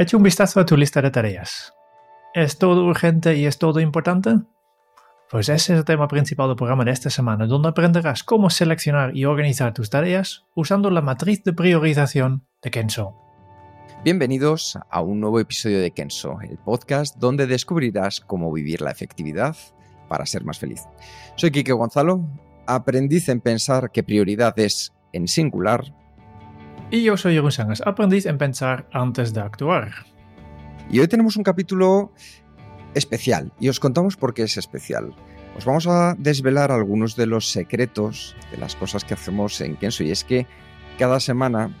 Echa un vistazo a tu lista de tareas. ¿Es todo urgente y es todo importante? Pues ese es el tema principal del programa de esta semana, donde aprenderás cómo seleccionar y organizar tus tareas usando la matriz de priorización de Kenso. Bienvenidos a un nuevo episodio de Kenso, el podcast donde descubrirás cómo vivir la efectividad para ser más feliz. Soy Quique Gonzalo, aprendiz en pensar que prioridad es en singular. Y yo soy Jeroen Sangas, aprendiz en pensar antes de actuar. Y hoy tenemos un capítulo especial y os contamos por qué es especial. Os vamos a desvelar algunos de los secretos de las cosas que hacemos en Kenso y es que cada semana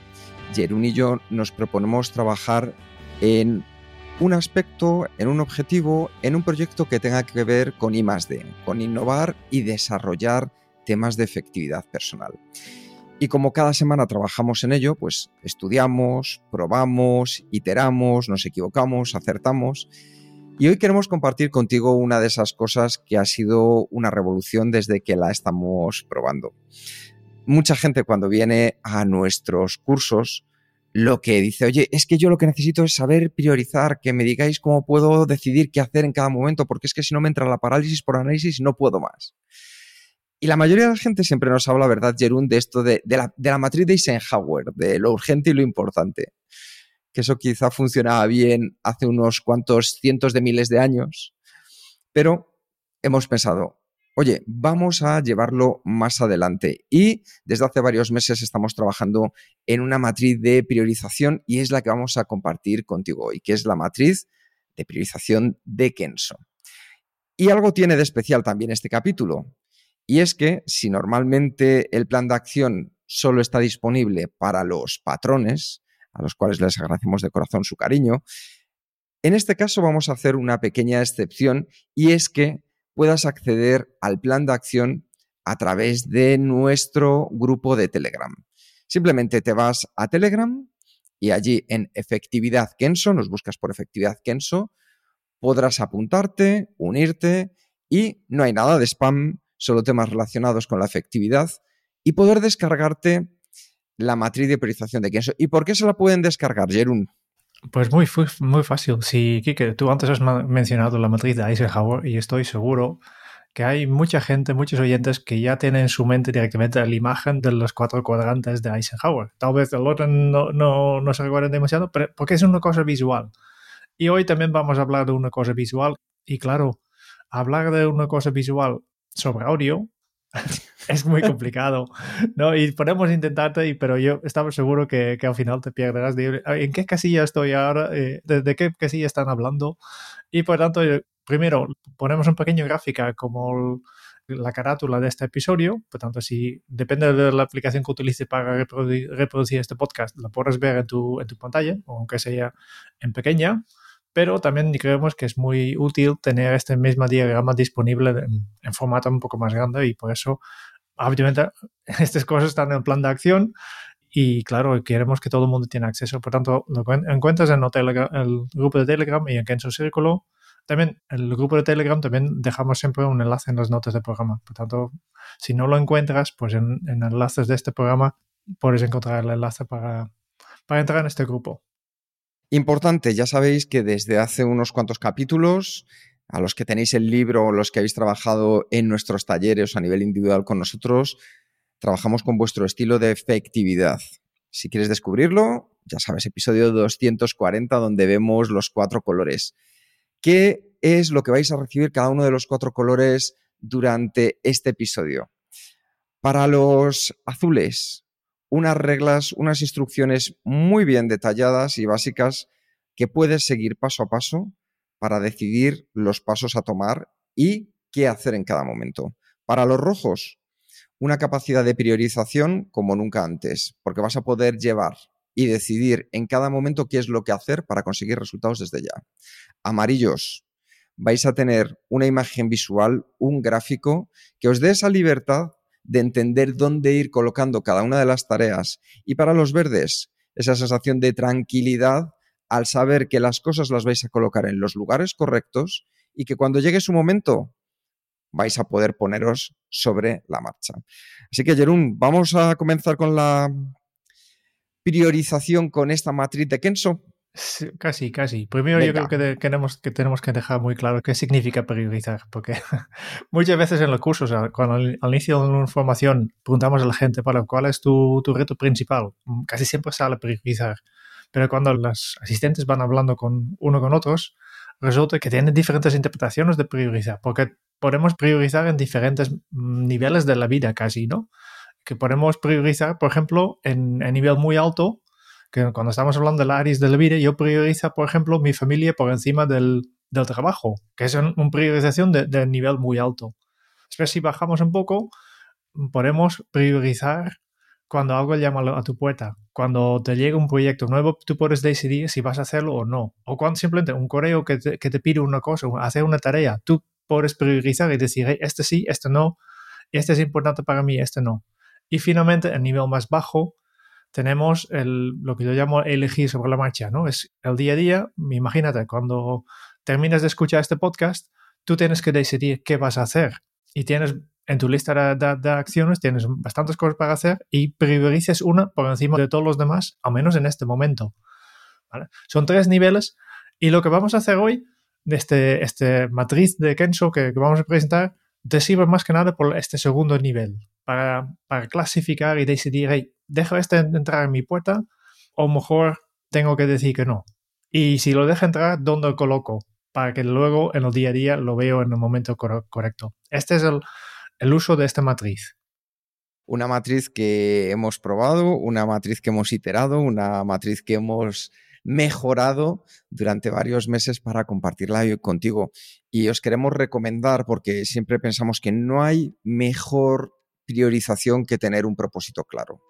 Jerún y yo nos proponemos trabajar en un aspecto, en un objetivo, en un proyecto que tenga que ver con I +D, con innovar y desarrollar temas de efectividad personal. Y como cada semana trabajamos en ello, pues estudiamos, probamos, iteramos, nos equivocamos, acertamos. Y hoy queremos compartir contigo una de esas cosas que ha sido una revolución desde que la estamos probando. Mucha gente cuando viene a nuestros cursos lo que dice, oye, es que yo lo que necesito es saber priorizar, que me digáis cómo puedo decidir qué hacer en cada momento, porque es que si no me entra la parálisis por análisis no puedo más. Y la mayoría de la gente siempre nos habla, ¿verdad, Jerún, de esto de, la, de la matriz de Eisenhower, de lo urgente y lo importante? Que eso quizá funcionaba bien hace unos cuantos cientos de miles de años, pero hemos pensado, oye, vamos a llevarlo más adelante. Y desde hace varios meses estamos trabajando en una matriz de priorización y es la que vamos a compartir contigo hoy, que es la matriz de priorización de Kenso. Y algo tiene de especial también este capítulo, y es que si normalmente el plan de acción solo está disponible para los patrones, a los cuales les agradecemos de corazón su cariño, en este caso vamos a hacer una pequeña excepción y es que puedas acceder al plan de acción a través de nuestro grupo de Telegram. Simplemente te vas a Telegram y allí en efectividad Kenso, nos buscas por efectividad Kenso, podrás apuntarte, unirte y no hay nada de spam, solo temas relacionados con la efectividad y poder descargarte la matriz de priorización de Kenso. ¿Y por qué se la pueden descargar, Jerún? Pues muy, muy fácil. Sí, Kike, tú antes has mencionado la matriz de Eisenhower y estoy seguro que hay mucha gente, muchos oyentes que ya tienen en su mente directamente la imagen de los cuatro cuadrantes de Eisenhower. Tal vez el otro no, no, no se recuerden demasiado, pero porque es una cosa visual. Y hoy también vamos a hablar de una cosa visual. Y claro, hablar de una cosa visual sobre audio es muy complicado, ¿no? Y podemos intentarte, pero yo estaba seguro que, al final te pierderás de en qué casilla estoy ahora, eh, de, qué casilla están hablando. Y por tanto, primero ponemos un pequeño gráfica como la carátula de este episodio. Por tanto, si depende de la aplicación que utilices para reproducir, este podcast, la podrás ver en tu, en tu pantalla, aunque sea en pequeña pero también creemos que es muy útil tener este mismo diagrama disponible en, formato un poco más grande y por eso, obviamente, estas cosas están en el plan de acción y claro, queremos que todo el mundo tenga acceso. Por tanto, lo encuentras en el, grupo de Telegram y en Kenzo Círculo. También el grupo de Telegram también dejamos siempre un enlace en las notas del programa. Por tanto, si no lo encuentras, pues en, en enlaces de este programa puedes encontrar el enlace para, para entrar en este grupo. Importante, ya sabéis que desde hace unos cuantos capítulos, a los que tenéis el libro los que habéis trabajado en nuestros talleres a nivel individual con nosotros, trabajamos con vuestro estilo de efectividad. Si quieres descubrirlo, ya sabes, episodio 240 donde vemos los cuatro colores. ¿Qué es lo que vais a recibir cada uno de los cuatro colores durante este episodio? Para los azules, unas reglas, unas instrucciones muy bien detalladas y básicas que puedes seguir paso a paso para decidir los pasos a tomar y qué hacer en cada momento. Para los rojos, una capacidad de priorización como nunca antes, porque vas a poder llevar y decidir en cada momento qué es lo que hacer para conseguir resultados desde ya. Amarillos, vais a tener una imagen visual, un gráfico que os dé esa libertad de entender dónde ir colocando cada una de las tareas. Y para los verdes, esa sensación de tranquilidad al saber que las cosas las vais a colocar en los lugares correctos y que cuando llegue su momento vais a poder poneros sobre la marcha. Así que, Jerún, vamos a comenzar con la priorización con esta matriz de Kenso. Casi, casi. Primero yo creo que, tenemos, que tenemos que dejar muy claro qué significa priorizar, porque muchas veces en los cursos, cuando al, inicio de una formación preguntamos a la gente, para ¿cuál es tu, tu reto principal? Casi siempre sale priorizar. Pero cuando los asistentes van hablando con uno con otros, resulta que tienen diferentes interpretaciones de priorizar, porque podemos priorizar en diferentes niveles de la vida casi, ¿no? Que podemos priorizar, por ejemplo, en, nivel muy alto, que cuando estamos hablando del áreas de la vida, yo priorizo, por ejemplo, mi familia por encima del, trabajo, que es una priorización de, nivel muy alto. Después, si bajamos un poco, podemos priorizar cuando algo llama a tu puerta. Cuando te llega un proyecto nuevo, tú puedes decidir si vas a hacerlo o no. O cuando simplemente un correo que te, que te pide una cosa, hacer una tarea, tú puedes priorizar y decir, este sí, este no, este es importante para mí, este no. Y finalmente, el nivel más bajo, tenemos el, lo que yo llamo elegir sobre la marcha, ¿no? Es el día a día, imagínate, cuando terminas de escuchar este podcast, tú tienes que decidir qué vas a hacer y tienes en tu lista de, acciones tienes bastantes cosas para hacer y priorices una por encima de todos los demás, al menos en este momento. Son tres niveles y lo que vamos a hacer hoy, de este, este matriz de Kenso que, vamos a presentar, te sirve más que nada por este segundo nivel, para, para clasificar y decidir, hey, ¿dejo este entrar en mi puerta o mejor tengo que decir que no? Y si lo dejo entrar, ¿dónde lo coloco? Para que luego en el día a día lo veo en el momento correcto. Este es el, el uso de esta matriz? Una matriz que hemos probado, una matriz que hemos iterado, una matriz que hemos mejorado durante varios meses para compartirla contigo. Y os queremos recomendar, porque siempre pensamos que no hay mejor priorización que tener un propósito claro.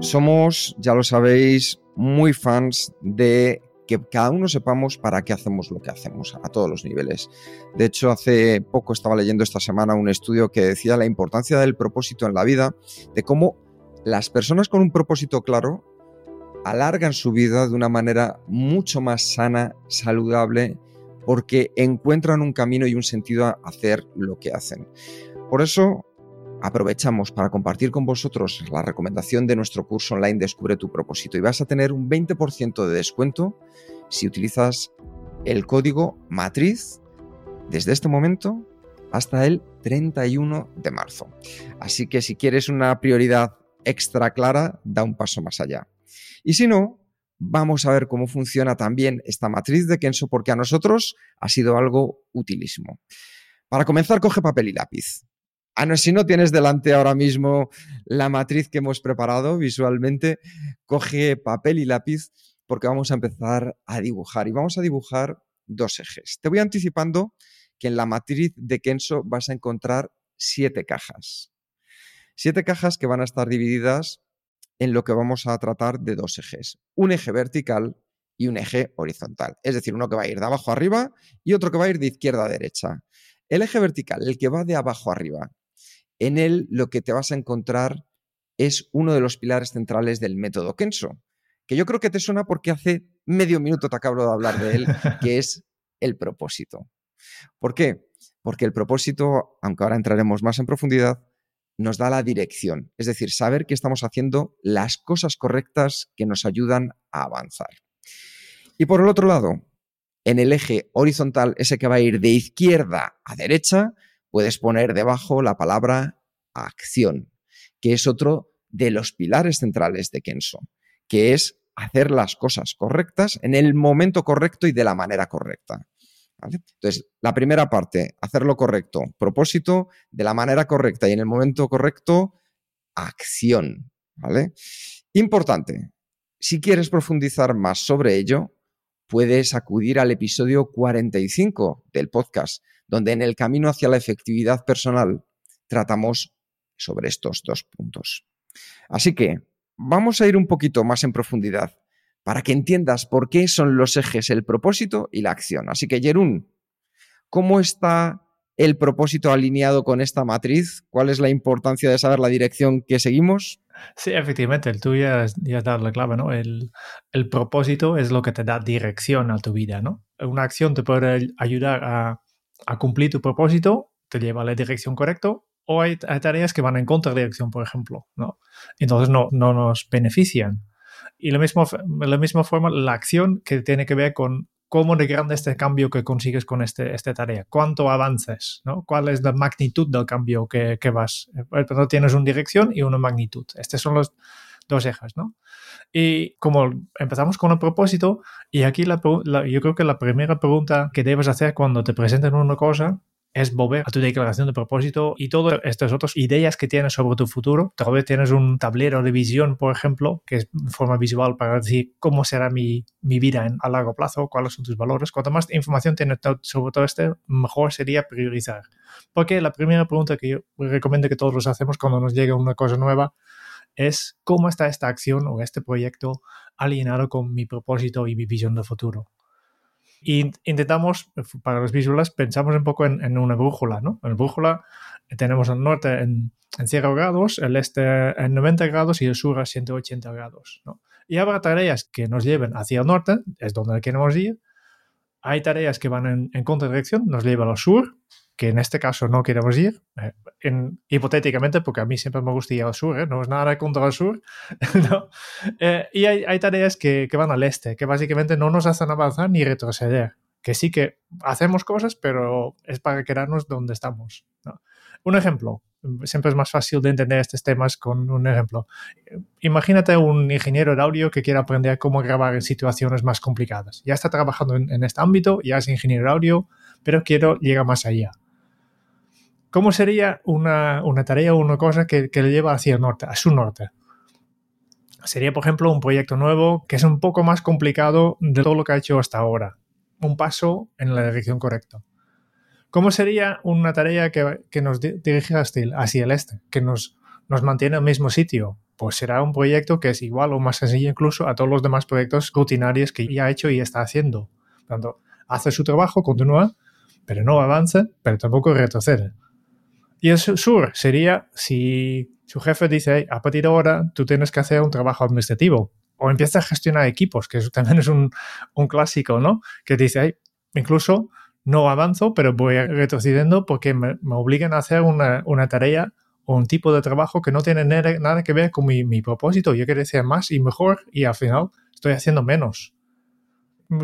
Somos, ya lo sabéis, muy fans de que cada uno sepamos para qué hacemos lo que hacemos a todos los niveles. De hecho, hace poco estaba leyendo esta semana un estudio que decía la importancia del propósito en la vida, de cómo las personas con un propósito claro alargan su vida de una manera mucho más sana, saludable, porque encuentran un camino y un sentido a hacer lo que hacen. Por eso, aprovechamos para compartir con vosotros la recomendación de nuestro curso online Descubre tu propósito y vas a tener un 20% de descuento si utilizas el código matriz desde este momento hasta el 31 de marzo. Así que si quieres una prioridad extra clara, da un paso más allá. Y si no, vamos a ver cómo funciona también esta matriz de Kenso porque a nosotros ha sido algo utilísimo. Para comenzar, coge papel y lápiz. Ah, no, si no tienes delante ahora mismo la matriz que hemos preparado visualmente, coge papel y lápiz porque vamos a empezar a dibujar y vamos a dibujar dos ejes. Te voy anticipando que en la matriz de Kenso vas a encontrar siete cajas. Siete cajas que van a estar divididas en lo que vamos a tratar de dos ejes. Un eje vertical y un eje horizontal. Es decir, uno que va a ir de abajo a arriba y otro que va a ir de izquierda a derecha. El eje vertical, el que va de abajo a arriba, en él lo que te vas a encontrar es uno de los pilares centrales del método Kenso, que yo creo que te suena porque hace medio minuto te acabo de hablar de él, que es el propósito. ¿Por qué? Porque el propósito, aunque ahora entraremos más en profundidad, nos da la dirección, es decir, saber que estamos haciendo las cosas correctas que nos ayudan a avanzar. Y por el otro lado, en el eje horizontal, ese que va a ir de izquierda a derecha, puedes poner debajo la palabra acción, que es otro de los pilares centrales de Kenso, que es hacer las cosas correctas en el momento correcto y de la manera correcta. Entonces, la primera parte, hacer lo correcto, propósito, de la manera correcta y en el momento correcto, acción. ¿vale? Importante, si quieres profundizar más sobre ello, puedes acudir al episodio 45 del podcast, donde en el camino hacia la efectividad personal tratamos sobre estos dos puntos. Así que vamos a ir un poquito más en profundidad para que entiendas por qué son los ejes el propósito y la acción. Así que, Jerún, ¿cómo está el propósito alineado con esta matriz? ¿Cuál es la importancia de saber la dirección que seguimos? Sí, efectivamente, el tuyo ya, ya has dado la clave, ¿no? El, propósito es lo que te da dirección a tu vida, ¿no? Una acción te puede ayudar a, cumplir tu propósito, te lleva a la dirección correcta, o hay, tareas que van en contradirección, por ejemplo, ¿no? Entonces no, no nos benefician. Y de la misma forma, la acción que tiene que ver con cómo de grande este cambio que consigues con este, esta tarea, cuánto avances, ¿no? cuál es la magnitud del cambio que, que vas. Pero tienes una dirección y una magnitud. Estos son los dos ejes, ¿no? Y como empezamos con el propósito, y aquí la, yo creo que la primera pregunta que debes hacer cuando te presenten una cosa es volver a tu declaración de propósito y todas estas otras ideas que tienes sobre tu futuro. Tal vez tienes un tablero de visión, por ejemplo, que es forma visual para decir cómo será mi, mi vida en, a largo plazo, cuáles son tus valores. Cuanto más información tienes sobre todo esto, mejor sería priorizar. Porque la primera pregunta que yo recomiendo que todos los hacemos cuando nos llega una cosa nueva es cómo está esta acción o este proyecto alineado con mi propósito y mi visión de futuro. Y intentamos, para los visuales, pensamos un poco en, una brújula, ¿no? En la brújula tenemos el norte en, en 0 grados, el este en 90 grados y el sur a 180 grados, ¿no? Y habrá tareas que nos lleven hacia el norte, es donde queremos ir. Hay tareas que van en, en contradirección, nos llevan al sur, que en este caso no queremos ir, eh, en, hipotéticamente, porque a mí siempre me gusta ir al sur, ¿eh? no es nada contra el sur, ¿no? Eh, y hay, hay tareas que, que, van al este, que básicamente no nos hacen avanzar ni retroceder, que sí que hacemos cosas, pero es para quedarnos donde estamos. ¿no? Un ejemplo, siempre es más fácil de entender estos temas con un ejemplo. Imagínate un ingeniero de audio que quiere aprender cómo grabar en situaciones más complicadas. Ya está trabajando en, en este ámbito, ya es ingeniero de audio, pero quiero llegar más allá ¿Cómo sería una, tarea o una cosa que, le lleva hacia el norte, a su norte? Sería, por ejemplo, un proyecto nuevo que es un poco más complicado de todo lo que ha hecho hasta ahora. Un paso en la dirección correcta. ¿Cómo sería una tarea que, nos dirige hacia el este, que nos, nos mantiene en el mismo sitio? Pues será un proyecto que es igual o más sencillo incluso a todos los demás proyectos rutinarios que ya ha hecho y está haciendo. Tanto, hace su trabajo, continúa, pero no avanza, pero tampoco retrocede. Y el sur sería si su jefe dice, a partir de ahora tú tienes que hacer un trabajo administrativo o empieza a gestionar equipos, que eso también es un, clásico, ¿no? Que dice, incluso no avanzo, pero voy retrocediendo porque me, obligan a hacer una, tarea o un tipo de trabajo que no tiene nada, que ver con mi, mi propósito. Yo quiero hacer más y mejor y al final estoy haciendo menos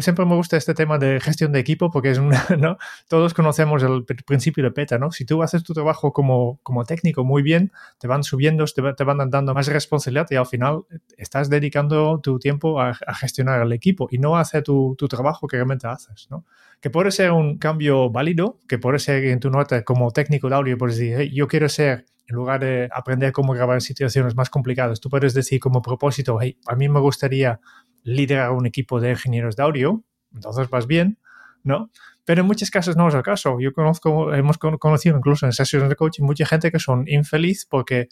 siempre me gusta este tema de gestión de equipo porque es una, ¿no? Todos conocemos el principio de PETA, ¿no? Si tú haces tu trabajo como, como técnico muy bien, te van subiendo, te, van dando más responsabilidad y al final estás dedicando tu tiempo a, gestionar el equipo y no a hacer tu, tu, trabajo que realmente haces, ¿no? Que puede ser un cambio válido, que puede ser en tu nota como técnico de audio, puedes decir, yo quiero ser en lugar de aprender cómo grabar en situaciones más complicadas, tú puedes decir como propósito, hey, a mí me gustaría liderar un equipo de ingenieros de audio, entonces vas bien, ¿no? Pero en muchos casos no es el caso. Yo conozco, hemos conocido incluso en sesiones de coaching mucha gente que son infeliz porque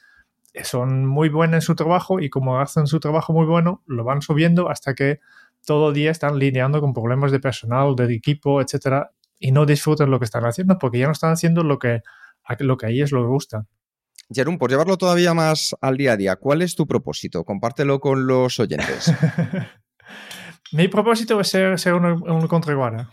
son muy buenos en su trabajo y como hacen su trabajo muy bueno, lo van subiendo hasta que todo el día están lidiando con problemas de personal, de equipo, etcétera, y no disfrutan lo que están haciendo porque ya no están haciendo lo que, lo que a ellos les gusta. Jerón, por llevarlo todavía más al día a día, ¿cuál es tu propósito? Compártelo con los oyentes. Mi propósito es ser, ser un, contraguara.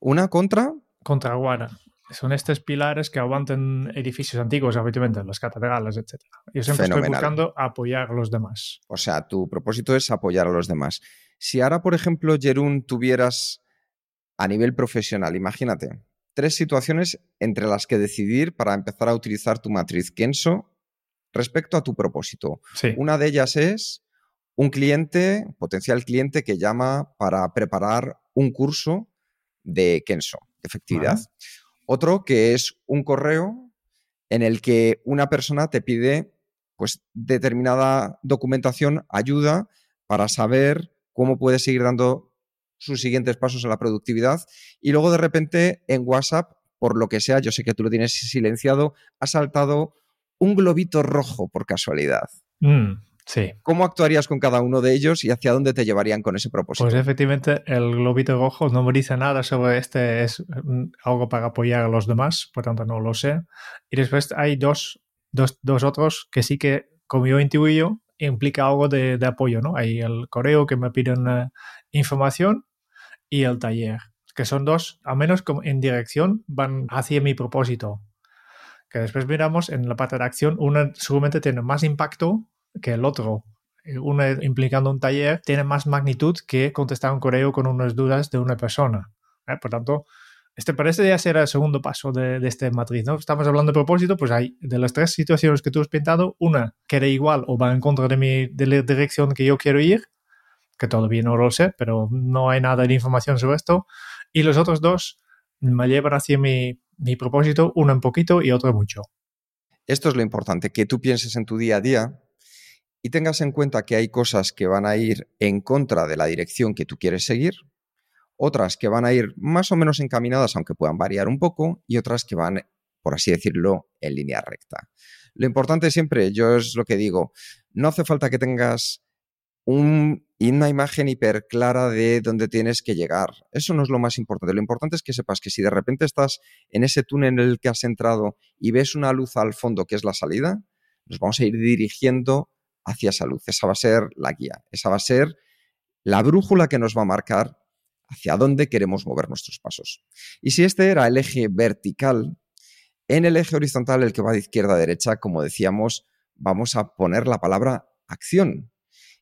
¿Una contra? Contraguara. Son estos pilares que aguantan edificios antiguos, habitualmente, las catedrales, etc. Yo siempre estoy buscando apoyar a los demás. O sea, tu propósito es apoyar a los demás. Si ahora, por ejemplo, Jerún, tuvieras a nivel profesional, imagínate, tres situaciones entre las que decidir para empezar a utilizar tu matriz Kenso respecto a tu propósito. Una de ellas es un cliente, potencial cliente que llama para preparar un curso de Kenso, efectividad. Otro que es un correo en el que una persona te pide pues determinada documentación, ayuda para saber cómo puedes seguir dando sus siguientes pasos en la productividad y luego de repente en WhatsApp, por lo que sea, yo sé que tú lo tienes silenciado, ha saltado un globito rojo por casualidad. Mm, sí. ¿Cómo actuarías con cada uno de ellos y hacia dónde te llevarían con ese propósito? Pues efectivamente el globito rojo no me dice nada sobre este, es mm, algo para apoyar a los demás, por tanto no lo sé. Y después hay dos, dos, dos otros que sí que, como yo intuyo, implica algo de, apoyo, ¿no? Hay el correo que me piden eh, información y el taller, que son dos, al menos en dirección, van hacia mi propósito. Que después miramos en la parte de acción, uno seguramente tiene más impacto que el otro. Uno implicando un taller tiene más magnitud que contestar un correo con unas dudas de una persona. ¿eh? Por tanto, este parece ya ser el segundo paso de, esta matriz, ¿no? Estamos hablando de propósito, pues hay de las tres situaciones que tú has pintado, una que era igual o va en contra de, mi, de la dirección que yo quiero ir, que todavía no lo sé, pero no hay nada de información sobre esto, y los otros dos me llevan hacia mi, mi propósito, uno un poquito y otro mucho. Esto es lo importante, que tú pienses en tu día a día y tengas en cuenta que hay cosas que van a ir en contra de la dirección que tú quieres seguir, otras que van a ir más o menos encaminadas, aunque puedan variar un poco, y otras que van, por así decirlo, en línea recta. Lo importante siempre, yo es lo que digo, no hace falta que tengas un, una imagen hiper clara de dónde tienes que llegar. Eso no es lo más importante. Lo importante es que sepas que si de repente estás en ese túnel en el que has entrado y ves una luz al fondo que es la salida, nos vamos a ir dirigiendo hacia esa luz. Esa va a ser la guía. Esa va a ser la brújula que nos va a marcar hacia dónde queremos mover nuestros pasos. Y si este era el eje vertical, en el eje horizontal, el que va de izquierda a derecha, como decíamos, vamos a poner la palabra acción.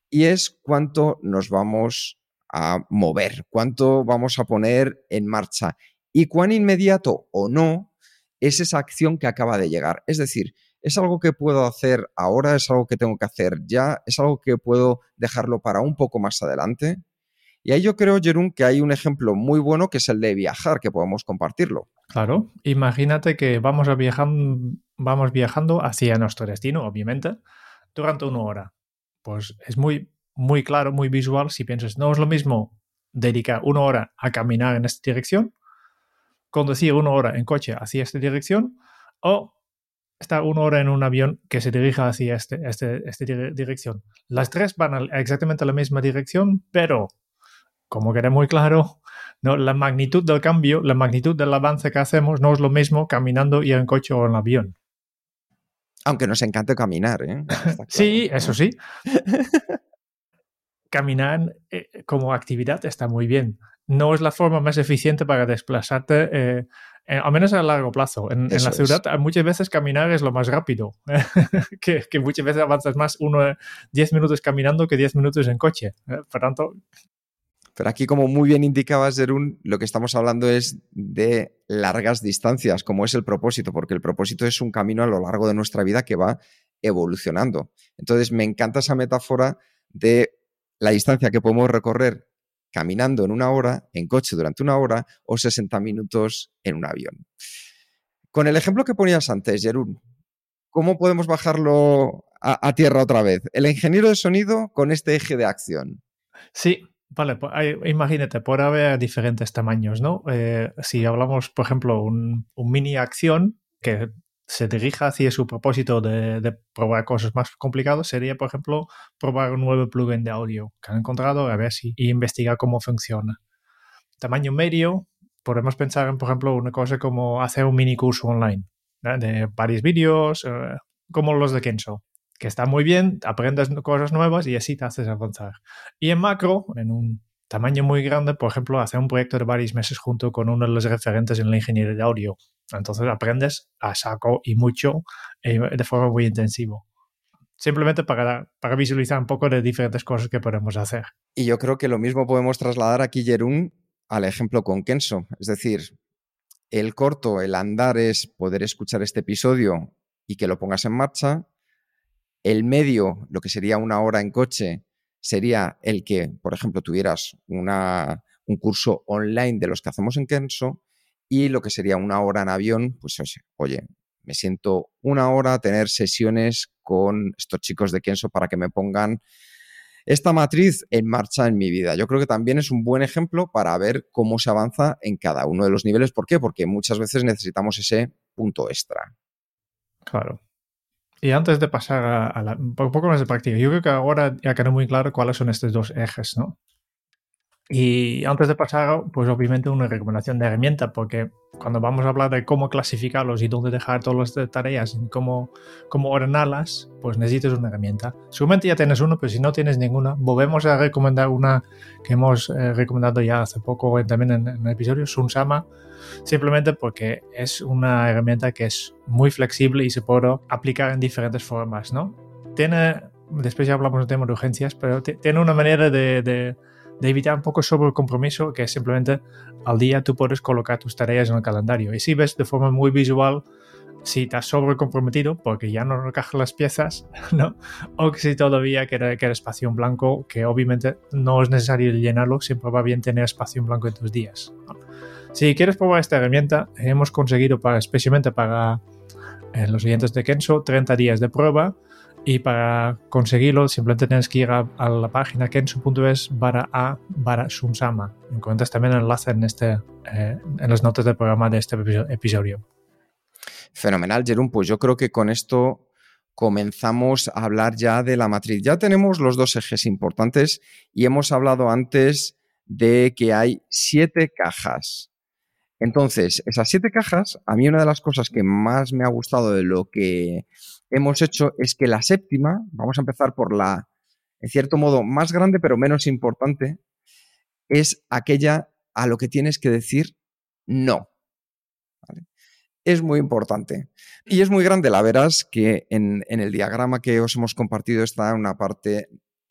Y es cuánto nos vamos a mover, cuánto vamos a poner en marcha y cuán inmediato o no es esa acción que acaba de llegar. Es decir, ¿es algo que puedo hacer ahora? ¿Es algo que tengo que hacer ya? ¿Es algo que puedo dejarlo para un poco más adelante? Y ahí yo creo, Jerún, que hay un ejemplo muy bueno que es el de viajar, que podemos compartirlo. Claro, imagínate que vamos, a vamos viajando hacia nuestro destino, obviamente, durante una hora. Pues es muy, muy claro, muy visual si piensas, no es lo mismo dedicar una hora a caminar en esta dirección, conducir una hora en coche hacia esta dirección o estar una hora en un avión que se dirija hacia este, este, esta dirección. Las tres van exactamente a la misma dirección, pero como queda muy claro, no, la magnitud del cambio, la magnitud del avance que hacemos no es lo mismo caminando y en coche o en avión. Aunque nos encante caminar, ¿eh? sí, eso sí. Caminar eh, como actividad está muy bien. No es la forma más eficiente para desplazarte, eh, al menos a largo plazo. En, la ciudad muchas veces caminar es lo más rápido, que, que, muchas veces avanzas más uno 10 minutos caminando que 10 minutos en coche. Por tanto, pero aquí, como muy bien indicaba Zerun, lo que estamos hablando es de largas distancias, como es el propósito, porque el propósito es un camino a lo largo de nuestra vida que va evolucionando. Entonces, me encanta esa metáfora de la distancia que podemos recorrer caminando en una hora, en coche durante una hora o 60 minutos en un avión. Con el ejemplo que ponías antes, Jerún, ¿cómo podemos bajarlo a, a tierra otra vez? El ingeniero de sonido con este eje de acción. Sí, Vale, pues imagínate, puede haber diferentes tamaños, ¿no? Eh, si hablamos, por ejemplo, un, un, mini acción que se dirija hacia su propósito de, probar cosas más complicadas, sería, por ejemplo, probar un nuevo plugin de audio que han encontrado, a ver si, y investigar cómo funciona. Tamaño medio, podemos pensar en, por ejemplo, una cosa como hacer un mini curso online, de varios vídeos, eh, como los de Kenzo que está muy bien, aprendes cosas nuevas y así te haces avanzar. Y en macro, en un tamaño muy grande, por ejemplo, hacer un proyecto de varios meses junto con uno de los referentes en la ingeniería de audio. Entonces aprendes a saco y mucho eh, de forma muy intensiva. Simplemente para, para visualizar un poco de diferentes cosas que podemos hacer. Y yo creo que lo mismo podemos trasladar aquí, Jerún, al ejemplo con Kenso. Es decir, el corto, el andar es poder escuchar este episodio y que lo pongas en marcha el medio, lo que sería una hora en coche, sería el que, por ejemplo, tuvieras una, un curso online de los que hacemos en Kenso y lo que sería una hora en avión, pues oye, me siento una hora a tener sesiones con estos chicos de Kenso para que me pongan esta matriz en marcha en mi vida. Yo creo que también es un buen ejemplo para ver cómo se avanza en cada uno de los niveles. ¿Por qué? Porque muchas veces necesitamos ese punto extra. Claro. Y antes de pasar a, un poco más de práctica, yo creo que ahora ya queda muy claro cuáles son estos dos ejes, ¿no? Y antes de pasar, pues obviamente una recomendación de herramienta, porque cuando vamos a hablar de cómo clasificarlos y dónde dejar todas las tareas y cómo, cómo ordenarlas, pues necesitas una herramienta. Seguramente ya tienes uno, pero si no tienes ninguna, volvemos a recomendar una que hemos eh, recomendado ya hace poco también en, en el episodio, Sunsama, simplemente porque es una herramienta que es muy flexible y se puede aplicar en diferentes formas, ¿no? Tiene, después ya hablamos del tema de urgencias, pero tiene una manera de de evitar un poco sobre el compromiso, que es simplemente al día tú puedes colocar tus tareas en el calendario. Y si ves de forma muy visual si estás sobre comprometido porque ya no recoges las piezas, ¿no? O que si todavía queda, espacio en blanco, que obviamente no es necesario llenarlo, siempre va bien tener espacio en blanco en tus días. Si quieres probar esta herramienta, hemos conseguido para, especialmente para eh, los oyentes de Kenso 30 días de prueba y para conseguirlo, simplemente tienes que ir a, la página kensu.es para a para Sunsama. Encuentras también el enlace en, este, eh, en las notas del programa de este episodio. Fenomenal, Jerón. Pues yo creo que con esto comenzamos a hablar ya de la matriz. Ya tenemos los dos ejes importantes y hemos hablado antes de que hay siete cajas. Entonces, esas siete cajas, a mí una de las cosas que más me ha gustado de lo que hemos hecho es que la séptima, vamos a empezar por la, en cierto modo, más grande pero menos importante, es aquella a lo que tienes que decir no. Es muy importante. Y es muy grande, la verás que en, en el diagrama que os hemos compartido está una parte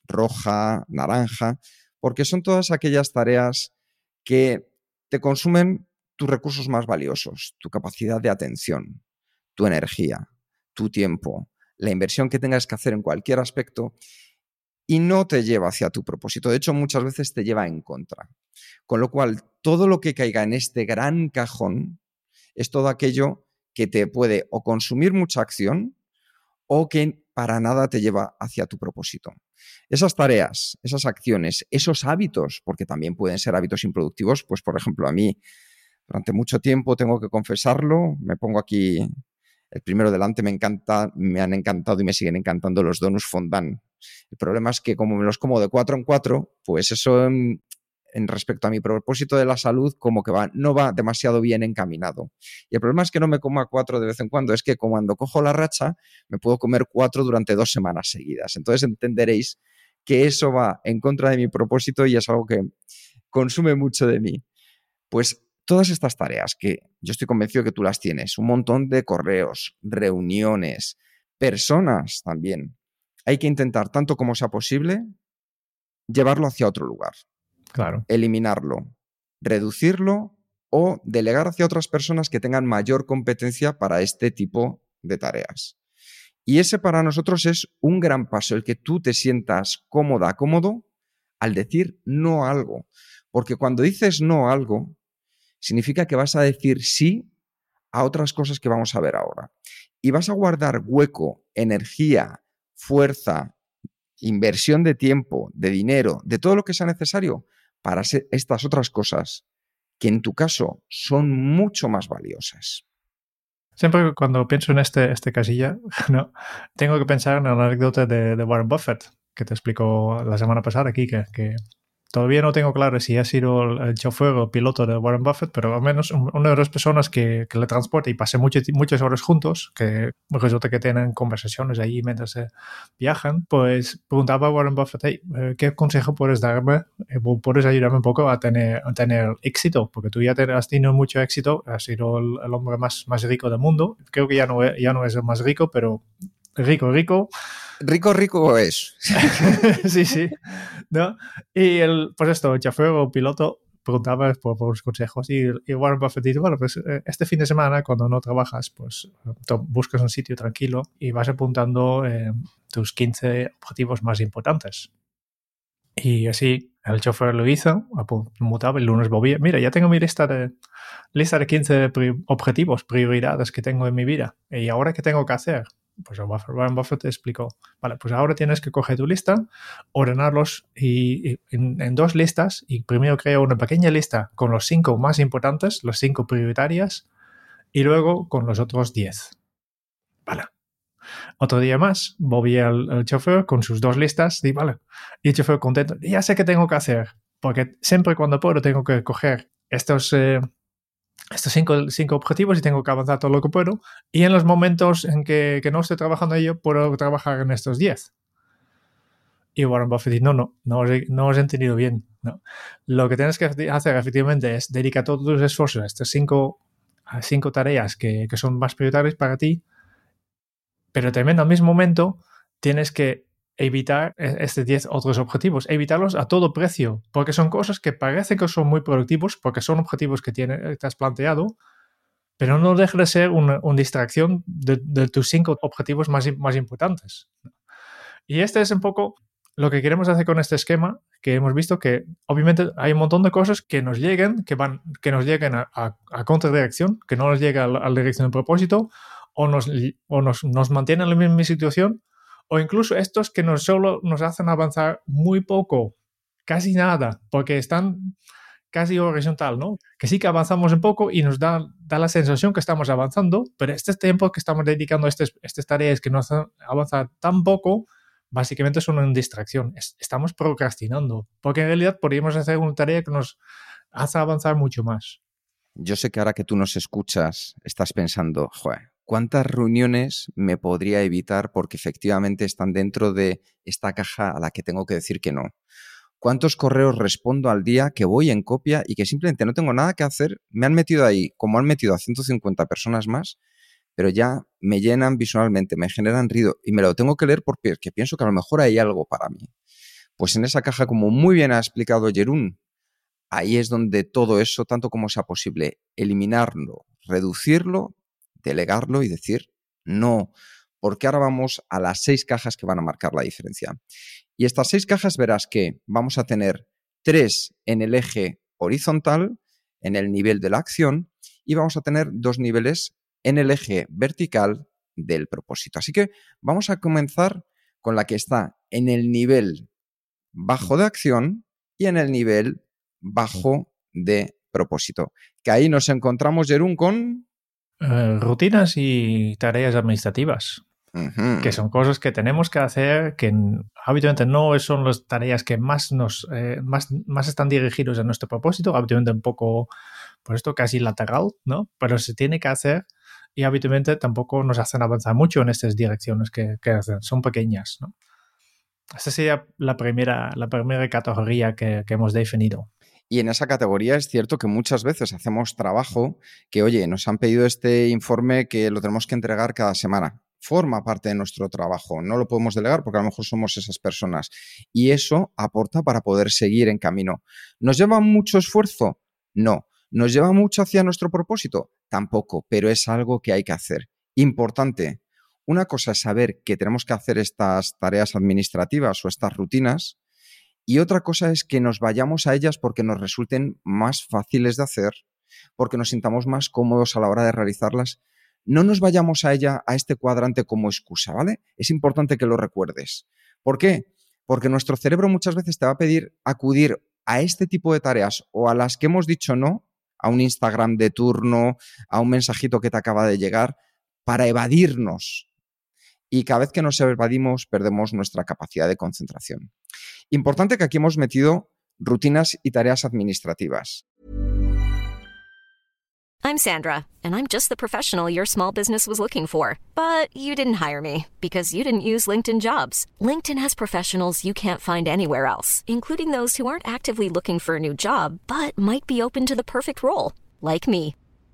roja, naranja, porque son todas aquellas tareas que te consumen tus recursos más valiosos, tu capacidad de atención, tu energía, tu tiempo, la inversión que tengas que hacer en cualquier aspecto y no te lleva hacia tu propósito. De hecho, muchas veces te lleva en contra. Con lo cual, todo lo que caiga en este gran cajón es todo aquello que te puede o consumir mucha acción o que para nada te lleva hacia tu propósito. Esas tareas, esas acciones, esos hábitos, porque también pueden ser hábitos improductivos, pues por ejemplo a mí durante mucho tiempo tengo que confesarlo, me pongo aquí el primero delante me encanta, me han encantado y me siguen encantando los donuts fondant. El problema es que como me los como de cuatro en cuatro, pues eso en, respecto a mi propósito de la salud como que va, no va demasiado bien encaminado. Y el problema es que no me como a cuatro de vez en cuando, es que cuando cojo la racha me puedo comer cuatro durante dos semanas seguidas. Entonces entenderéis que eso va en contra de mi propósito y es algo que consume mucho de mí. Pues todas estas tareas que yo estoy convencido que tú las tienes, un montón de correos, reuniones, personas también, hay que intentar tanto como sea posible llevarlo hacia otro lugar. Claro. Eliminarlo, reducirlo o delegar hacia otras personas que tengan mayor competencia para este tipo de tareas. Y ese para nosotros es un gran paso, el que tú te sientas cómoda, cómodo al decir no a algo. Porque cuando dices no a algo, significa que vas a decir sí a otras cosas que vamos a ver ahora. Y vas a guardar hueco, energía, fuerza, inversión de tiempo, de dinero, de todo lo que sea necesario para estas otras cosas que en tu caso son mucho más valiosas. Siempre cuando pienso en este, este casilla, ¿no? tengo que pensar en la anécdota de, Warren Buffett, que te explico la semana pasada aquí, que Todavía no tengo claro si ha sido el chofer o piloto de Warren Buffett, pero al menos una de las personas que, le transporta y pasé muchas horas juntos, que resulta que tienen conversaciones ahí mientras se viajan, pues preguntaba a Warren Buffett, hey, eh, ¿qué consejo puedes darme? Eh, ¿Puedes ayudarme un poco a tener, a tener éxito? Porque tú ya has tenido mucho éxito, has sido el, hombre más, más rico del mundo. Creo que ya no, ya no es el más rico, pero rico, rico. Rico, rico es. sí, sí. ¿No? Y el, pues esto, chofer o piloto preguntaba por, por consejos y, y, Warren Buffett dice, bueno, pues eh, este fin de semana cuando no trabajas, pues buscas un sitio tranquilo y vas apuntando eh, tus 15 objetivos más importantes. Y así el chofer lo hizo, mutaba, el lunes volvía, mira, ya tengo mi lista de, lista de 15 objetivos, prioridades que tengo en mi vida. ¿Y ahora qué tengo que hacer? Pues Warren Buffett te explicó, vale, pues ahora tienes que coger tu lista, ordenarlos y, en, dos listas y primero creo una pequeña lista con los cinco más importantes, los cinco prioritarias y luego con los otros diez. Vale. Otro día más, volví al, chofer con sus dos listas y vale, y el chofer contento, ya sé qué tengo que hacer, porque siempre cuando puedo tengo que coger estos... Eh, estos cinco, cinco, objetivos y tengo que avanzar todo lo que puedo. Y en los momentos en que, que no estoy trabajando ello, puedo trabajar en estos 10. Y Warren Buffett dice, no, no, no os, he, no os entendido bien. No. Lo que tienes que hacer efectivamente es dedicar todos tus esfuerzos a estas cinco, cinco tareas que, que son más prioritarias para ti, pero también al mismo momento tienes que evitar e-, estos 10 otros objetivos, evitarlos a todo precio, porque son cosas que parecen que son muy productivos, porque son objetivos que tienes, te has planteado, pero no deja de ser una, distracción de, tus cinco objetivos más, más importantes. Y este es un poco lo que queremos hacer con este esquema, que hemos visto que obviamente hay un montón de cosas que nos lleguen, que, van, que nos lleguen a, a, contradirección, que no nos llega a la, dirección de propósito, o nos, o nos, nos mantienen en la misma situación, o incluso estos que nos solo nos hacen avanzar muy poco, casi nada, porque están casi horizontal, ¿no? Que sí que avanzamos un poco y nos da, da la sensación que estamos avanzando, pero este tiempo que estamos dedicando a estas, estas tareas que nos hacen avanzar tan poco, básicamente son una distracción. estamos procrastinando, porque en realidad podríamos hacer una tarea que nos hace avanzar mucho más. Yo sé que ahora que tú nos escuchas, estás pensando, joder, ¿cuántas reuniones me podría evitar porque efectivamente están dentro de esta caja a la que tengo que decir que no? ¿Cuántos correos respondo al día que voy en copia y que simplemente no tengo nada que hacer? Me han metido ahí, como han metido a 150 personas más, pero ya me llenan visualmente, me generan ruido y me lo tengo que leer porque pienso que a lo mejor hay algo para mí. Pues en esa caja, como muy bien ha explicado Jerún, ahí es donde todo eso, tanto como sea posible, eliminarlo, reducirlo, delegarlo y decir no, porque ahora vamos a las seis cajas que van a marcar la diferencia. Y estas seis cajas verás que vamos a tener tres en el eje horizontal, en el nivel de la acción, y vamos a tener dos niveles en el eje vertical del propósito. Así que vamos a comenzar con la que está en el nivel bajo de acción y en el nivel bajo de propósito. Que ahí nos encontramos, Jerún, con eh, rutinas y tareas administrativas, que son cosas que tenemos que hacer, que habitualmente no son las tareas que más nos eh, más, más están dirigidos a nuestro propósito, habitualmente un poco, por esto casi lateral, ¿no? Pero se tiene que hacer y habitualmente tampoco nos hacen avanzar mucho en estas direcciones que, que hacen, son pequeñas, ¿no? Esta sería la primera, la primera categoría que, que hemos definido. Y en esa categoría es cierto que muchas veces hacemos trabajo que, oye, nos han pedido este informe que lo tenemos que entregar cada semana. Forma parte de nuestro trabajo, no lo podemos delegar porque a lo mejor somos esas personas. Y eso aporta para poder seguir en camino. ¿Nos lleva mucho esfuerzo? No. ¿Nos lleva mucho hacia nuestro propósito? Tampoco, pero es algo que hay que hacer. Importante. Una cosa es saber que tenemos que hacer estas tareas administrativas o estas rutinas, y otra cosa es que nos vayamos a ellas porque nos resulten más fáciles de hacer, porque nos sintamos más cómodos a la hora de realizarlas. No nos vayamos a ella, a este cuadrante como excusa, ¿vale? Es importante que lo recuerdes. ¿Por qué? Porque nuestro cerebro muchas veces te va a pedir acudir a este tipo de tareas o a las que hemos dicho no, a un Instagram de turno, a un mensajito que te acaba de llegar, para evadirnos y cada vez que nos evadimos perdemos nuestra capacidad de concentración. Importante que aquí hemos metido rutinas y tareas administrativas. I'm Sandra, and I'm just the professional your small business was looking for. But you didn't hire me because you didn't use LinkedIn jobs. LinkedIn has professionals you can't find anywhere else, including those who aren't actively looking for a new job, but might be open to the perfect role, like me.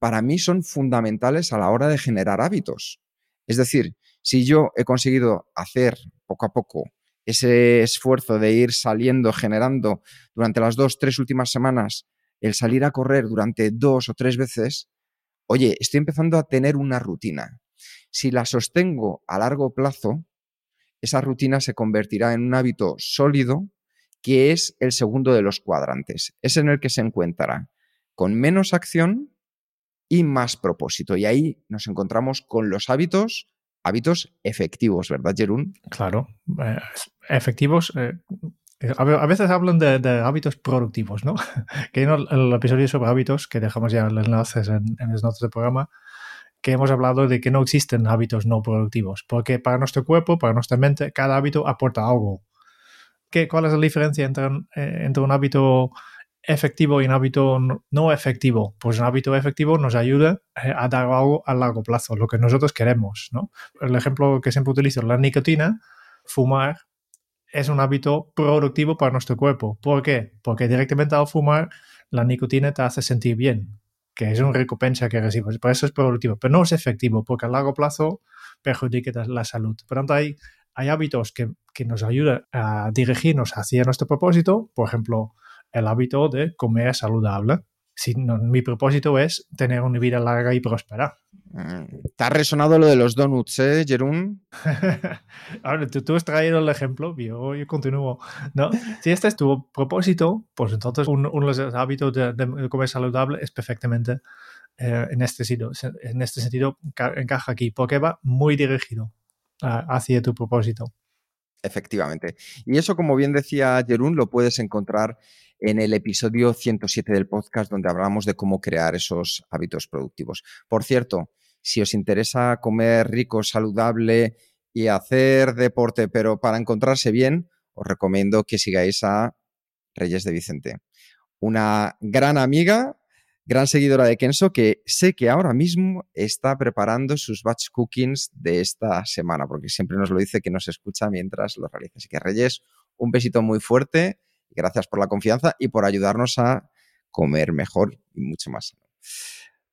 para mí son fundamentales a la hora de generar hábitos. Es decir, si yo he conseguido hacer poco a poco ese esfuerzo de ir saliendo, generando durante las dos, tres últimas semanas, el salir a correr durante dos o tres veces, oye, estoy empezando a tener una rutina. Si la sostengo a largo plazo, esa rutina se convertirá en un hábito sólido que es el segundo de los cuadrantes. Es en el que se encuentra con menos acción y más propósito. Y ahí nos encontramos con los hábitos, hábitos efectivos, ¿verdad, Jerún? Claro, eh, efectivos. Eh, a veces hablan de, hábitos productivos, ¿no? que en el episodio sobre hábitos, que dejamos ya los enlaces en, las notas del programa, que hemos hablado de que no existen hábitos no productivos, porque para nuestro cuerpo, para nuestra mente, cada hábito aporta algo. ¿Qué, ¿Cuál es la diferencia entre, eh, entre un hábito efectivo y un hábito no efectivo? Pues un hábito efectivo nos ayuda eh, a dar algo a largo plazo, lo que nosotros queremos. ¿no? El ejemplo que siempre utilizo, la nicotina, fumar, es un hábito productivo para nuestro cuerpo. ¿Por qué? Porque directamente al fumar la nicotina te hace sentir bien, que es una recompensa que recibes. Por eso es productivo, pero no es efectivo, porque a largo plazo perjudica la salud. Por tanto, hay, hábitos que nos ayudan a dirigirnos hacia nuestro propósito, por ejemplo, el hábito de comer saludable. Si mi propósito es tener una vida larga y próspera. Mm, ¿Te ha resonado lo de los donuts, eh, Jerún? Ahora, tú, has traído el ejemplo, yo, yo continúo. ¿no? Si este es tu propósito, pues entonces uno, de los hábitos de, comer saludable es perfectamente eh, en, este sentido, en este sentido encaja aquí, porque va muy dirigido hacia tu propósito. Efectivamente. Y eso, como bien decía Jerún, lo puedes encontrar en el episodio 107 del podcast donde hablamos de cómo crear esos hábitos productivos. Por cierto, si os interesa comer rico, saludable y hacer deporte, pero para encontrarse bien, os recomiendo que sigáis a Reyes de Vicente. Una gran amiga, gran seguidora de Kenso, que sé que ahora mismo está preparando sus batch cookings de esta semana, porque siempre nos lo dice que nos escucha mientras lo realiza. Así que Reyes, un besito muy fuerte Gracias por la confianza y por ayudarnos a comer mejor y mucho más.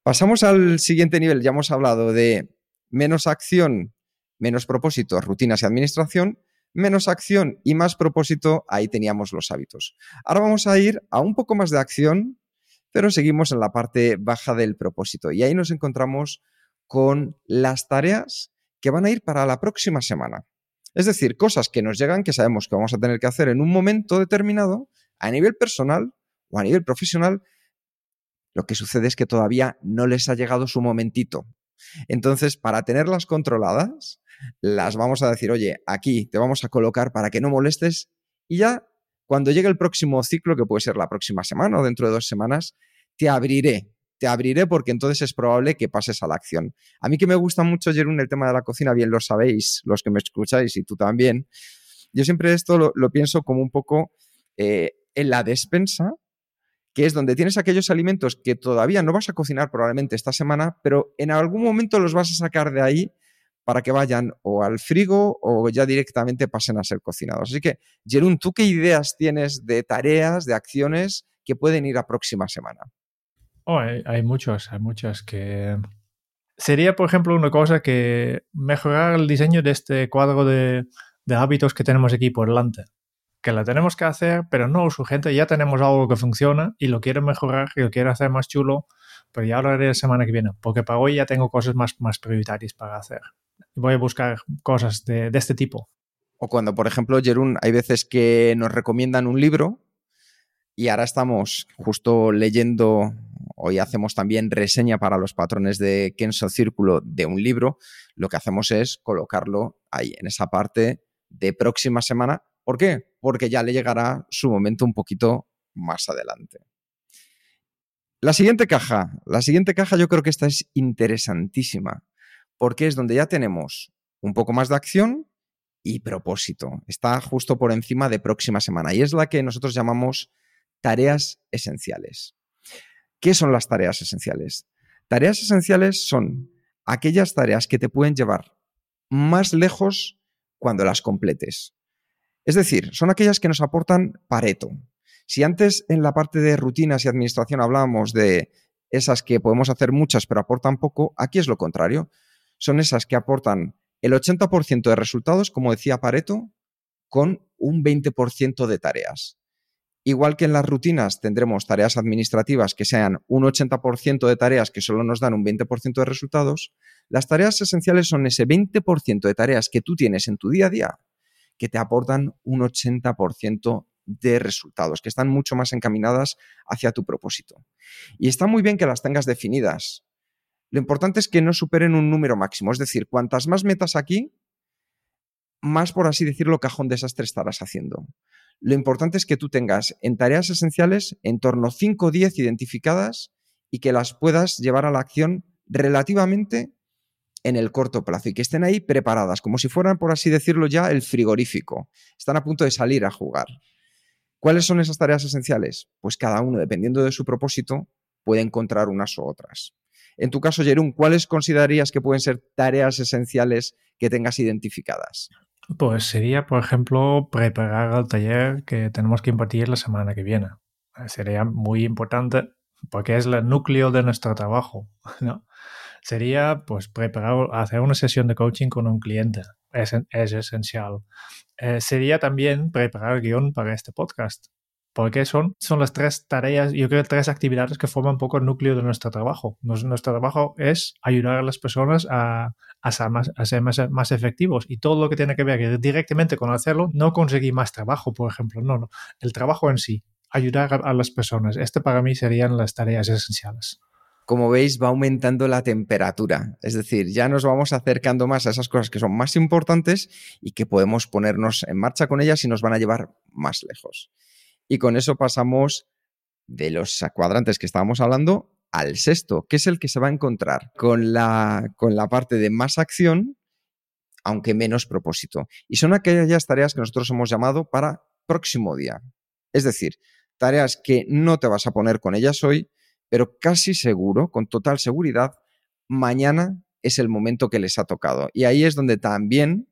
Pasamos al siguiente nivel. Ya hemos hablado de menos acción, menos propósito, rutinas y administración. Menos acción y más propósito, ahí teníamos los hábitos. Ahora vamos a ir a un poco más de acción, pero seguimos en la parte baja del propósito. Y ahí nos encontramos con las tareas que van a ir para la próxima semana. Es decir, cosas que nos llegan que sabemos que vamos a tener que hacer en un momento determinado, a nivel personal o a nivel profesional, lo que sucede es que todavía no les ha llegado su momentito. Entonces, para tenerlas controladas, las vamos a decir, oye, aquí te vamos a colocar para que no molestes y ya cuando llegue el próximo ciclo, que puede ser la próxima semana o dentro de dos semanas, te abriré te abriré porque entonces es probable que pases a la acción. A mí que me gusta mucho, Jerún, el tema de la cocina, bien lo sabéis, los que me escucháis y tú también. Yo siempre esto lo, pienso como un poco eh, en la despensa, que es donde tienes aquellos alimentos que todavía no vas a cocinar probablemente esta semana, pero en algún momento los vas a sacar de ahí para que vayan o al frigo o ya directamente pasen a ser cocinados. Así que, Jerún, ¿tú qué ideas tienes de tareas, de acciones que pueden ir a próxima semana? Oh, hay, hay muchos, hay muchas que... Sería, por ejemplo, una cosa que mejorar el diseño de este cuadro de, hábitos que tenemos aquí por delante. Que la tenemos que hacer, pero no es urgente, ya tenemos algo que funciona y lo quiero mejorar y lo quiero hacer más chulo, pero ya lo haré la semana que viene, porque para hoy ya tengo cosas más, más prioritarias para hacer. Voy a buscar cosas de, de este tipo. O cuando, por ejemplo, Jerún, hay veces que nos recomiendan un libro y ahora estamos justo leyendo, hoy hacemos también reseña para los patrones de Kenso Círculo de un libro. Lo que hacemos es colocarlo ahí, en esa parte de próxima semana. ¿Por qué? Porque ya le llegará su momento un poquito más adelante. La siguiente caja, la siguiente caja yo creo que esta es interesantísima, porque es donde ya tenemos un poco más de acción y propósito. Está justo por encima de próxima semana y es la que nosotros llamamos tareas esenciales. ¿Qué son las tareas esenciales? Tareas esenciales son aquellas tareas que te pueden llevar más lejos cuando las completes. Es decir, son aquellas que nos aportan Pareto. Si antes en la parte de rutinas y administración hablábamos de esas que podemos hacer muchas pero aportan poco, aquí es lo contrario. Son esas que aportan el 80% de resultados, como decía Pareto, con un 20% de tareas. Igual que en las rutinas tendremos tareas administrativas que sean un 80% de tareas que solo nos dan un 20% de resultados, las tareas esenciales son ese 20% de tareas que tú tienes en tu día a día que te aportan un 80% de resultados, que están mucho más encaminadas hacia tu propósito. Y está muy bien que las tengas definidas. Lo importante es que no superen un número máximo, es decir, cuantas más metas aquí, más, por así decirlo, cajón desastre estarás haciendo. Lo importante es que tú tengas en tareas esenciales en torno a 5 o 10 identificadas y que las puedas llevar a la acción relativamente en el corto plazo y que estén ahí preparadas, como si fueran, por así decirlo, ya el frigorífico. Están a punto de salir a jugar. ¿Cuáles son esas tareas esenciales? Pues cada uno, dependiendo de su propósito, puede encontrar unas u otras. En tu caso, Jerún, ¿cuáles considerarías que pueden ser tareas esenciales que tengas identificadas? Pues sería, por ejemplo, preparar el taller que tenemos que impartir la semana que viene. Eh, sería muy importante porque es el núcleo de nuestro trabajo, ¿no? Sería, pues, preparar, hacer una sesión de coaching con un cliente. Es, es esencial. Eh, sería también preparar guion para este podcast porque son, son las tres tareas, yo creo, tres actividades que forman un poco el núcleo de nuestro trabajo. nuestro trabajo es ayudar a las personas a, a ser, más, a ser más, más, efectivos y todo lo que tiene que ver directamente con hacerlo, no conseguir más trabajo, por ejemplo, no, no, el trabajo en sí, ayudar a, a las personas. Este para mí serían las tareas esenciales como veis, va aumentando la temperatura. Es decir, ya nos vamos acercando más a esas cosas que son más importantes y que podemos ponernos en marcha con ellas y nos van a llevar más lejos. Y con eso pasamos de los cuadrantes que estábamos hablando al sexto, que es el que se va a encontrar con la, con la parte de más acción, aunque menos propósito. Y son aquellas tareas que nosotros hemos llamado para próximo día. Es decir, tareas que no te vas a poner con ellas hoy, pero casi seguro, con total seguridad, mañana es el momento que les ha tocado. Y ahí es donde también,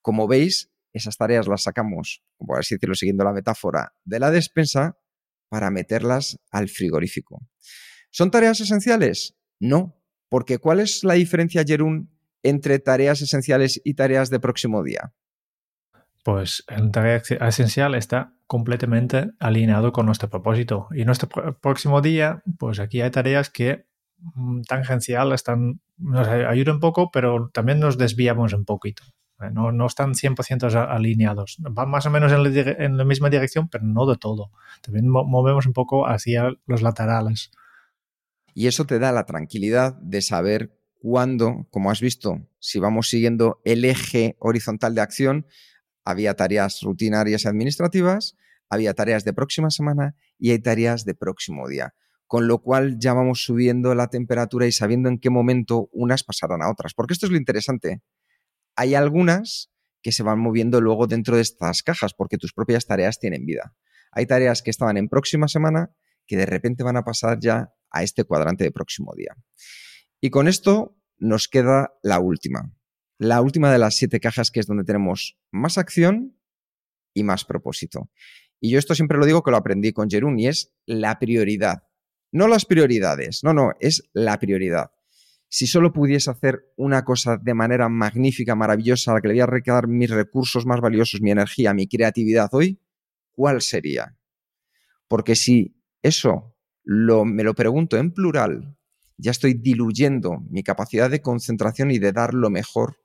como veis, esas tareas las sacamos, por así decirlo, siguiendo la metáfora, de la despensa para meterlas al frigorífico. ¿Son tareas esenciales? No, porque ¿cuál es la diferencia, Jerún, entre tareas esenciales y tareas de próximo día? Pues en tarea esencial está completamente alineado con nuestro propósito. Y nuestro próximo día, pues aquí hay tareas que mm, tangencial están, nos ayudan un poco, pero también nos desviamos un poquito. Eh, no, no están 100% alineados. Van más o menos en la, misma dirección, pero no de todo. También movemos un poco hacia los laterales. Y eso te da la tranquilidad de saber cuándo, como has visto, si vamos siguiendo el eje horizontal de acción, había tareas rutinarias administrativas, había tareas de próxima semana y hay tareas de próximo día. Con lo cual ya vamos subiendo la temperatura y sabiendo en qué momento unas pasarán a otras. Porque esto es lo interesante hay algunas que se van moviendo luego dentro de estas cajas porque tus propias tareas tienen vida. Hay tareas que estaban en próxima semana que de repente van a pasar ya a este cuadrante de próximo día. Y con esto nos queda la última. La última de las siete cajas que es donde tenemos más acción y más propósito. Y yo esto siempre lo digo que lo aprendí con Jerún y es la prioridad. No las prioridades, no, no, es la prioridad si solo pudiese hacer una cosa de manera magnífica, maravillosa, a la que le voy a requerir mis recursos más valiosos, mi energía, mi creatividad hoy, ¿cuál sería? Porque si eso lo, me lo pregunto en plural, ya estoy diluyendo mi capacidad de concentración y de dar lo mejor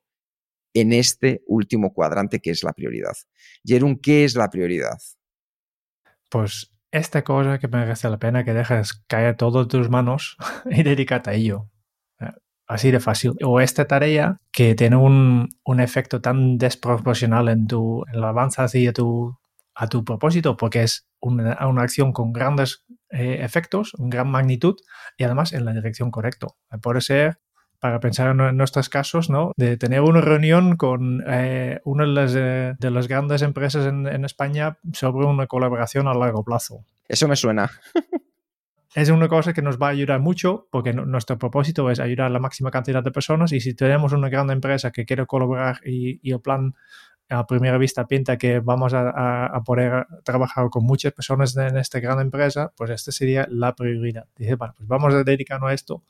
en este último cuadrante que es la prioridad. Jerún, ¿qué es la prioridad? Pues esta cosa que merece la pena que dejes caer todo en tus manos y dedícate a ello. Así de fácil. O esta tarea que tiene un, un efecto tan desproporcional en, tu, en el avance hacia tu, a tu propósito, porque es una, una, acción con grandes eh, efectos, en gran magnitud y además en la dirección correcta. Puede ser para pensar en nuestros casos, ¿no? De tener una reunión con eh, una de las, de las, grandes empresas en, España sobre una colaboración a largo plazo. Eso me suena. es una cosa que nos va a ayudar mucho porque nuestro propósito es ayudar a la máxima cantidad de personas y si tenemos una gran empresa que quiere colaborar y, y plan a primera vista pinta que vamos a, a, poder trabajar con muchas personas en esta gran empresa, pues esta sería la prioridad. Dice, bueno, pues vamos a dedicarnos a esto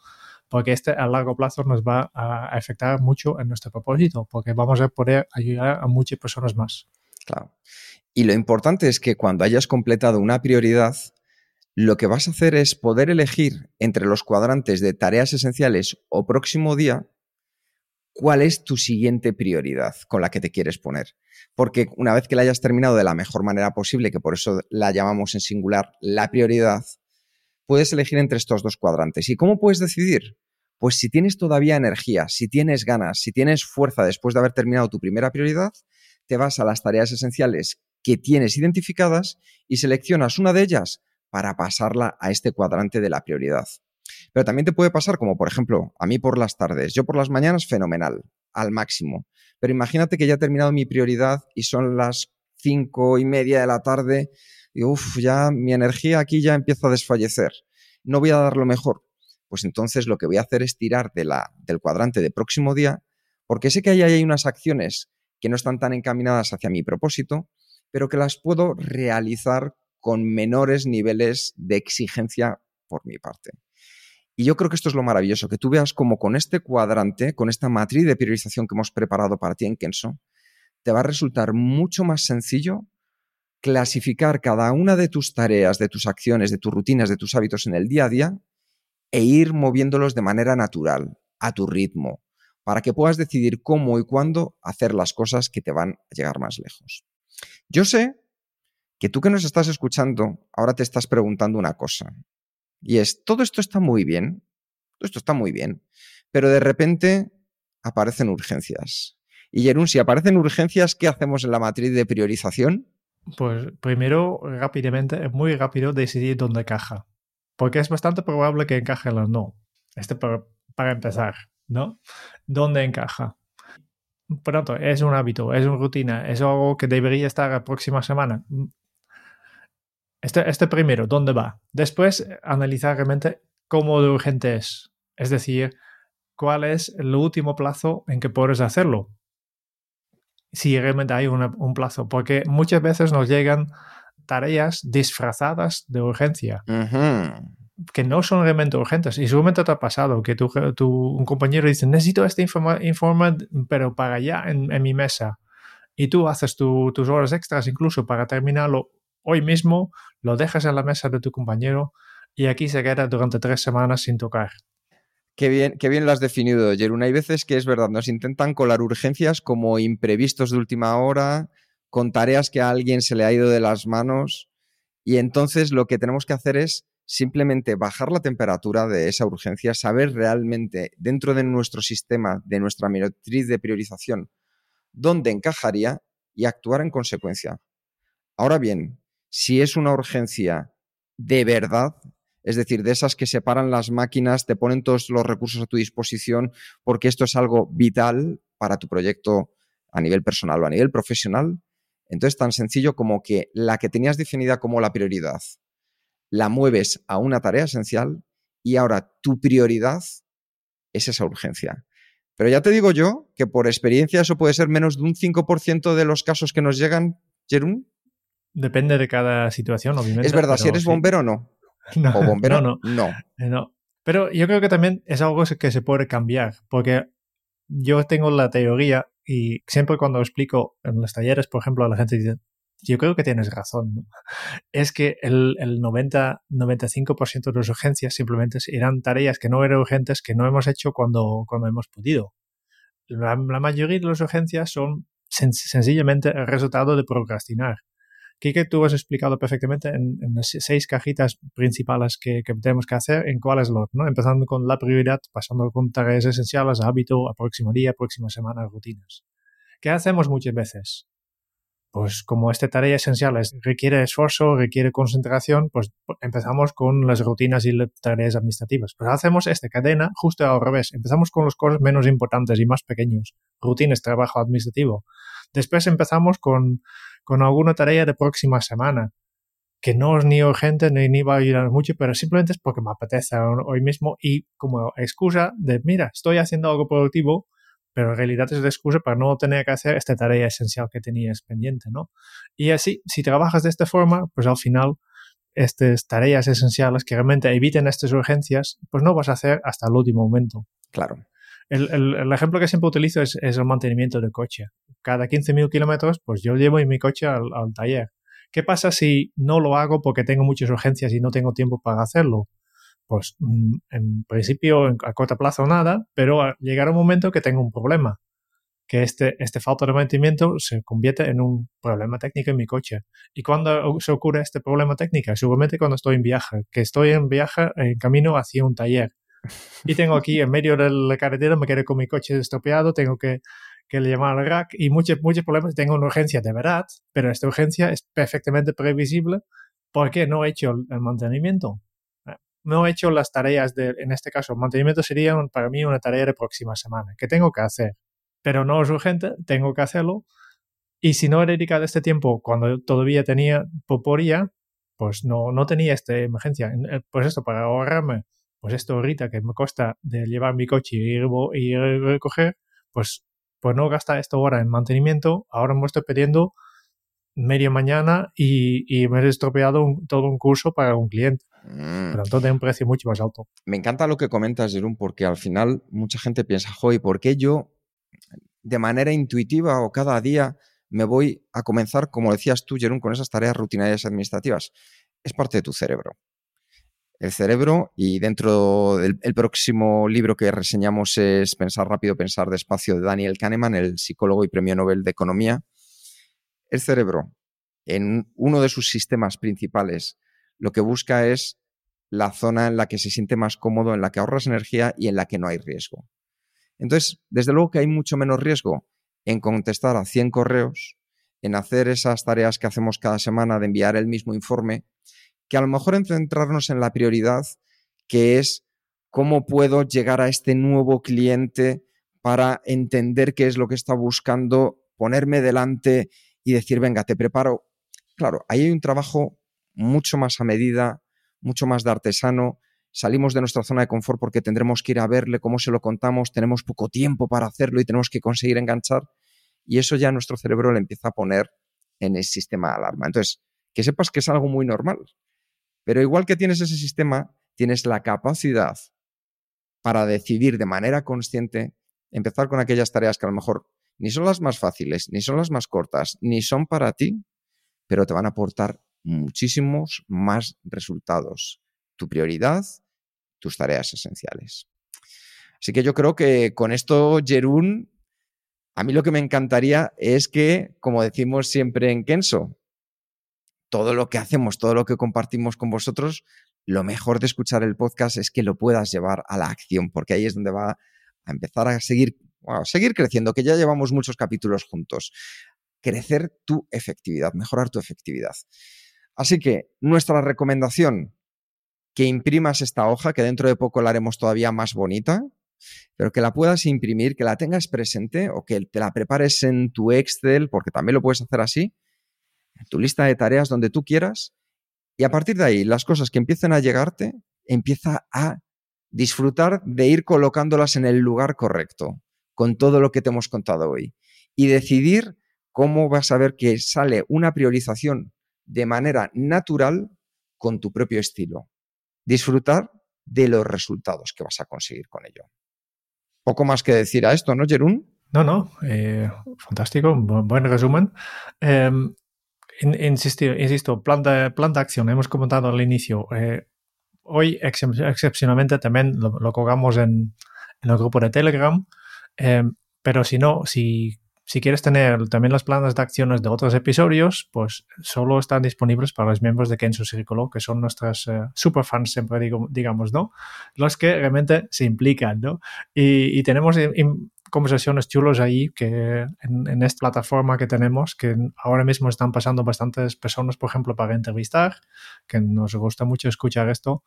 porque este a largo plazo nos va a afectar mucho en nuestro propósito, porque vamos a poder ayudar a muchas personas más. Claro. Y lo importante es que cuando hayas completado una prioridad, lo que vas a hacer es poder elegir entre los cuadrantes de tareas esenciales o próximo día cuál es tu siguiente prioridad con la que te quieres poner. Porque una vez que la hayas terminado de la mejor manera posible, que por eso la llamamos en singular la prioridad, puedes elegir entre estos dos cuadrantes. ¿Y cómo puedes decidir? Pues si tienes todavía energía, si tienes ganas, si tienes fuerza después de haber terminado tu primera prioridad, te vas a las tareas esenciales que tienes identificadas y seleccionas una de ellas para pasarla a este cuadrante de la prioridad. Pero también te puede pasar, como por ejemplo, a mí por las tardes, yo por las mañanas fenomenal, al máximo. Pero imagínate que ya he terminado mi prioridad y son las cinco y media de la tarde y uff, ya mi energía aquí ya empieza a desfallecer. No voy a dar lo mejor. Pues entonces lo que voy a hacer es tirar de la, del cuadrante de próximo día, porque sé que ahí hay unas acciones que no están tan encaminadas hacia mi propósito, pero que las puedo realizar con menores niveles de exigencia por mi parte. Y yo creo que esto es lo maravilloso, que tú veas como con este cuadrante, con esta matriz de priorización que hemos preparado para ti en Kenso, te va a resultar mucho más sencillo clasificar cada una de tus tareas, de tus acciones, de tus rutinas, de tus hábitos en el día a día e ir moviéndolos de manera natural, a tu ritmo, para que puedas decidir cómo y cuándo hacer las cosas que te van a llegar más lejos. Yo sé que tú que nos estás escuchando, ahora te estás preguntando una cosa. Y es, todo esto está muy bien, todo esto está muy bien, pero de repente aparecen urgencias. Y Jerún, si aparecen urgencias, ¿qué hacemos en la matriz de priorización? Pues primero, rápidamente, es muy rápido decidir dónde caja. Porque es bastante probable que encaje en no. Este para, para empezar, ¿no? ¿Dónde encaja? Pronto, es un hábito, es una rutina, es algo que debería estar la próxima semana. Este, este primero, ¿dónde va? Después, analizar realmente cómo de urgente es. Es decir, cuál es el último plazo en que puedes hacerlo. Si realmente hay un plazo, porque muchas veces nos llegan tareas disfrazadas de urgencia. Que no son realmente urgentes. Y seguramente te ha pasado que tu, un compañero dice, necesito este informe, pero para allá en, mi mesa. Y tú haces tus horas extras incluso para terminarlo hoy mismo, lo dejas en la mesa de tu compañero y aquí se queda durante tres semanas sin tocar. Qué bien, qué bien lo has definido, Jerún. Hay veces que es verdad, nos intentan colar urgencias como imprevistos de última hora, con tareas que a alguien se le ha ido de las manos, y entonces lo que tenemos que hacer es simplemente bajar la temperatura de esa urgencia, saber realmente dentro de nuestro sistema, de nuestra matriz de priorización, dónde encajaría y actuar en consecuencia. Ahora bien, si es una urgencia de verdad, es decir, de esas que separan las máquinas, te ponen todos los recursos a tu disposición, porque esto es algo vital para tu proyecto a nivel personal o a nivel profesional. Entonces, tan sencillo como que la que tenías definida como la prioridad, la mueves a una tarea esencial y ahora tu prioridad es esa urgencia. Pero ya te digo yo que por experiencia eso puede ser menos de un 5% de los casos que nos llegan, Jerún. Depende de cada situación, obviamente. Es verdad, si eres bombero, no. no. O bombero, no, no. Eh, no. Pero yo creo que también es algo que se puede cambiar, porque yo tengo la teoría y siempre cuando explico en los talleres, por ejemplo, a la gente dice, yo creo que tienes razón, ¿no? Es que el, el 90-95% de las urgencias simplemente eran tareas que no eran urgentes, que no hemos hecho cuando, cuando hemos podido. La, mayoría de las urgencias son sencillamente el resultado de procrastinar que tú has explicado perfectamente en, las seis cajitas principales que, tenemos que hacer en cuál es. Empezando con la prioridad, pasando con tareas esenciales, hábito, a próximo día, próxima semana, rutinas. ¿Qué hacemos muchas veces? pues como esta tarea esencial requiere esfuerzo, requiere concentración, pues empezamos con las rutinas y las tareas administrativas. Pues hacemos esta cadena justo al revés. Empezamos con las cosas menos importantes y más pequeños, rutinas, trabajo administrativo. Después empezamos con, con alguna tarea de próxima semana, que no es ni urgente ni, ni va a ayudar mucho, pero simplemente es porque me apetece hoy mismo y como excusa de, mira, estoy haciendo algo productivo, pero en realidad es de excusa para no tener que hacer esta tarea esencial que tenías pendiente, ¿no? Y así, si trabajas de esta forma, pues al final estas tareas esenciales que realmente eviten estas urgencias, pues no vas a hacer hasta el último momento. Claro. El, ejemplo que siempre utilizo es, el mantenimiento del coche. Cada 15.000 kilómetros, pues yo llevo mi coche al, al taller. ¿Qué pasa si no lo hago porque tengo muchas urgencias y no tengo tiempo para hacerlo? pues mm, en principio a corto plazo nada, pero llegará un momento que tengo un problema, que este, este falta de mantenimiento se convierte en un problema técnico en mi coche. ¿Y cuando se ocurre este problema técnico? Seguramente cuando estoy en viaje, que estoy en viaje en camino hacia un taller. Y tengo aquí en medio de la carretera, me quedé con mi coche estropeado, tengo que, que llamar al rack y muchos, muchos problemas. Tengo una urgencia de verdad, pero esta urgencia es perfectamente previsible porque no he hecho el mantenimiento no he hecho las tareas de, en este caso, mantenimiento sería para mí una tarea de próxima semana, que tengo que hacer, pero no es urgente, tengo que hacerlo. Y si no he dedicado este tiempo cuando todavía tenía poporía, pues no, no tenía esta emergencia. Eh, pues esto, para ahorrarme, pues esto ahorita que me cuesta de llevar mi coche y ir, y recoger, pues, pues no gasta esto ahora en mantenimiento, ahora me estoy pidiendo media mañana y, me he estropeado todo un curso para un cliente. Mm. Pero entonces un precio mucho más alto. Me encanta lo que comentas, Jerón, porque al final mucha gente piensa, joy, ¿por qué yo de manera intuitiva o cada día me voy a comenzar, como decías tú, Jerón, con esas tareas rutinarias administrativas? Es parte de tu cerebro. El cerebro, y dentro del próximo libro que reseñamos es Pensar rápido, pensar despacio de Daniel Kahneman, el psicólogo y premio Nobel de Economía. El cerebro, en uno de sus sistemas principales, lo que busca es la zona en la que se siente más cómodo, en la que ahorras energía y en la que no hay riesgo. Entonces, desde luego que hay mucho menos riesgo en contestar a 100 correos, en hacer esas tareas que hacemos cada semana de enviar el mismo informe, que a lo mejor en centrarnos en la prioridad, que es cómo puedo llegar a este nuevo cliente para entender qué es lo que está buscando, ponerme delante y decir, venga, te preparo. Claro, ahí hay un trabajo mucho más a medida, mucho más de artesano. Salimos de nuestra zona de confort porque tendremos que ir a verle cómo se lo contamos, tenemos poco tiempo para hacerlo y tenemos que conseguir enganchar. Y eso ya nuestro cerebro le empieza a poner en el sistema de alarma. Entonces, que sepas que es algo muy normal. Pero igual que tienes ese sistema, tienes la capacidad para decidir de manera consciente empezar con aquellas tareas que a lo mejor ni son las más fáciles, ni son las más cortas, ni son para ti, pero te van a aportar muchísimos más resultados. Tu prioridad, tus tareas esenciales. Así que yo creo que con esto, Jerún, a mí lo que me encantaría es que, como decimos siempre en Kenso, todo lo que hacemos, todo lo que compartimos con vosotros, lo mejor de escuchar el podcast es que lo puedas llevar a la acción, porque ahí es donde va a empezar a seguir, seguir creciendo, que ya llevamos muchos capítulos juntos. Crecer tu efectividad, mejorar tu efectividad. Así que nuestra recomendación, que imprimas esta hoja, que dentro de poco la haremos todavía más bonita, pero que la puedas imprimir, que la tengas presente o que te la prepares en tu Excel, porque también lo puedes hacer así, tu lista de tareas donde tú quieras, y a partir de ahí, las cosas que empiecen a llegarte, empieza a disfrutar de ir colocándolas en el lugar correcto, con todo lo que te hemos contado hoy, y decidir cómo vas a ver que sale una priorización de manera natural con tu propio estilo. Disfrutar de los resultados que vas a conseguir con ello. Poco más que decir a esto, ¿no, Jerún? No, no, eh, fantástico, buen resumen. Em, insisto, insisto plan, de, plan de acción, hemos comentado al inicio. Eh, hoy, excepcionalmente, también lo, colgamos en, en, el grupo de Telegram, em, pero si no, si si quieres tener también los planes de acciones de otros episodios, pues solo están disponibles para los miembros de Kenzo Círculo, que son nuestras uh, superfans, siempre digo, digamos, ¿no? Los que realmente se implican, ¿no? Y, y tenemos conversaciones chulos ahí que en, en, esta plataforma que tenemos, que ahora mismo están pasando bastantes personas, por ejemplo, para entrevistar, que nos gusta mucho escuchar esto.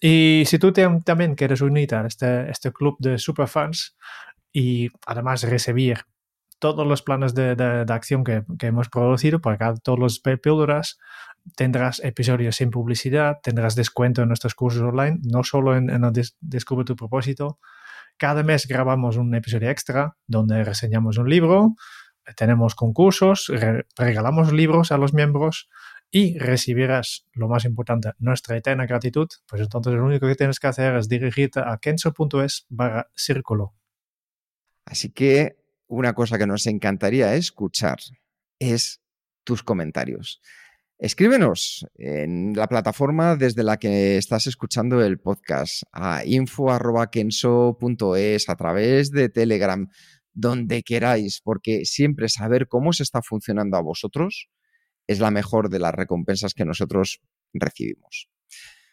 Y si tú te, también quieres unirte a este, este club de superfans y además recibir todos los planes de, de, acción que, que, hemos producido para cada, todos los píldoras, tendrás episodios sin publicidad, tendrás descuento en nuestros cursos online, no solo en, en Descubre tu propósito. Cada mes grabamos un episodio extra donde reseñamos un libro, tenemos concursos, re regalamos libros a los miembros y recibirás, lo más importante, nuestra eterna gratitud, pues entonces lo único que tienes que hacer es dirigirte a kenso.es barra círculo. Así que una cosa que nos encantaría escuchar es tus comentarios. Escríbenos en la plataforma desde la que estás escuchando el podcast a info.kenso.es a través de Telegram, donde queráis, porque siempre saber cómo se está funcionando a vosotros es la mejor de las recompensas que nosotros recibimos.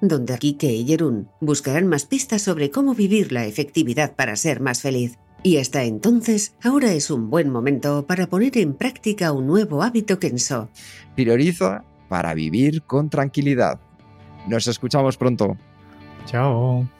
donde Kike y Jerún buscarán más pistas sobre cómo vivir la efectividad para ser más feliz. Y hasta entonces, ahora es un buen momento para poner en práctica un nuevo hábito Kenso. Prioriza para vivir con tranquilidad. Nos escuchamos pronto. Chao.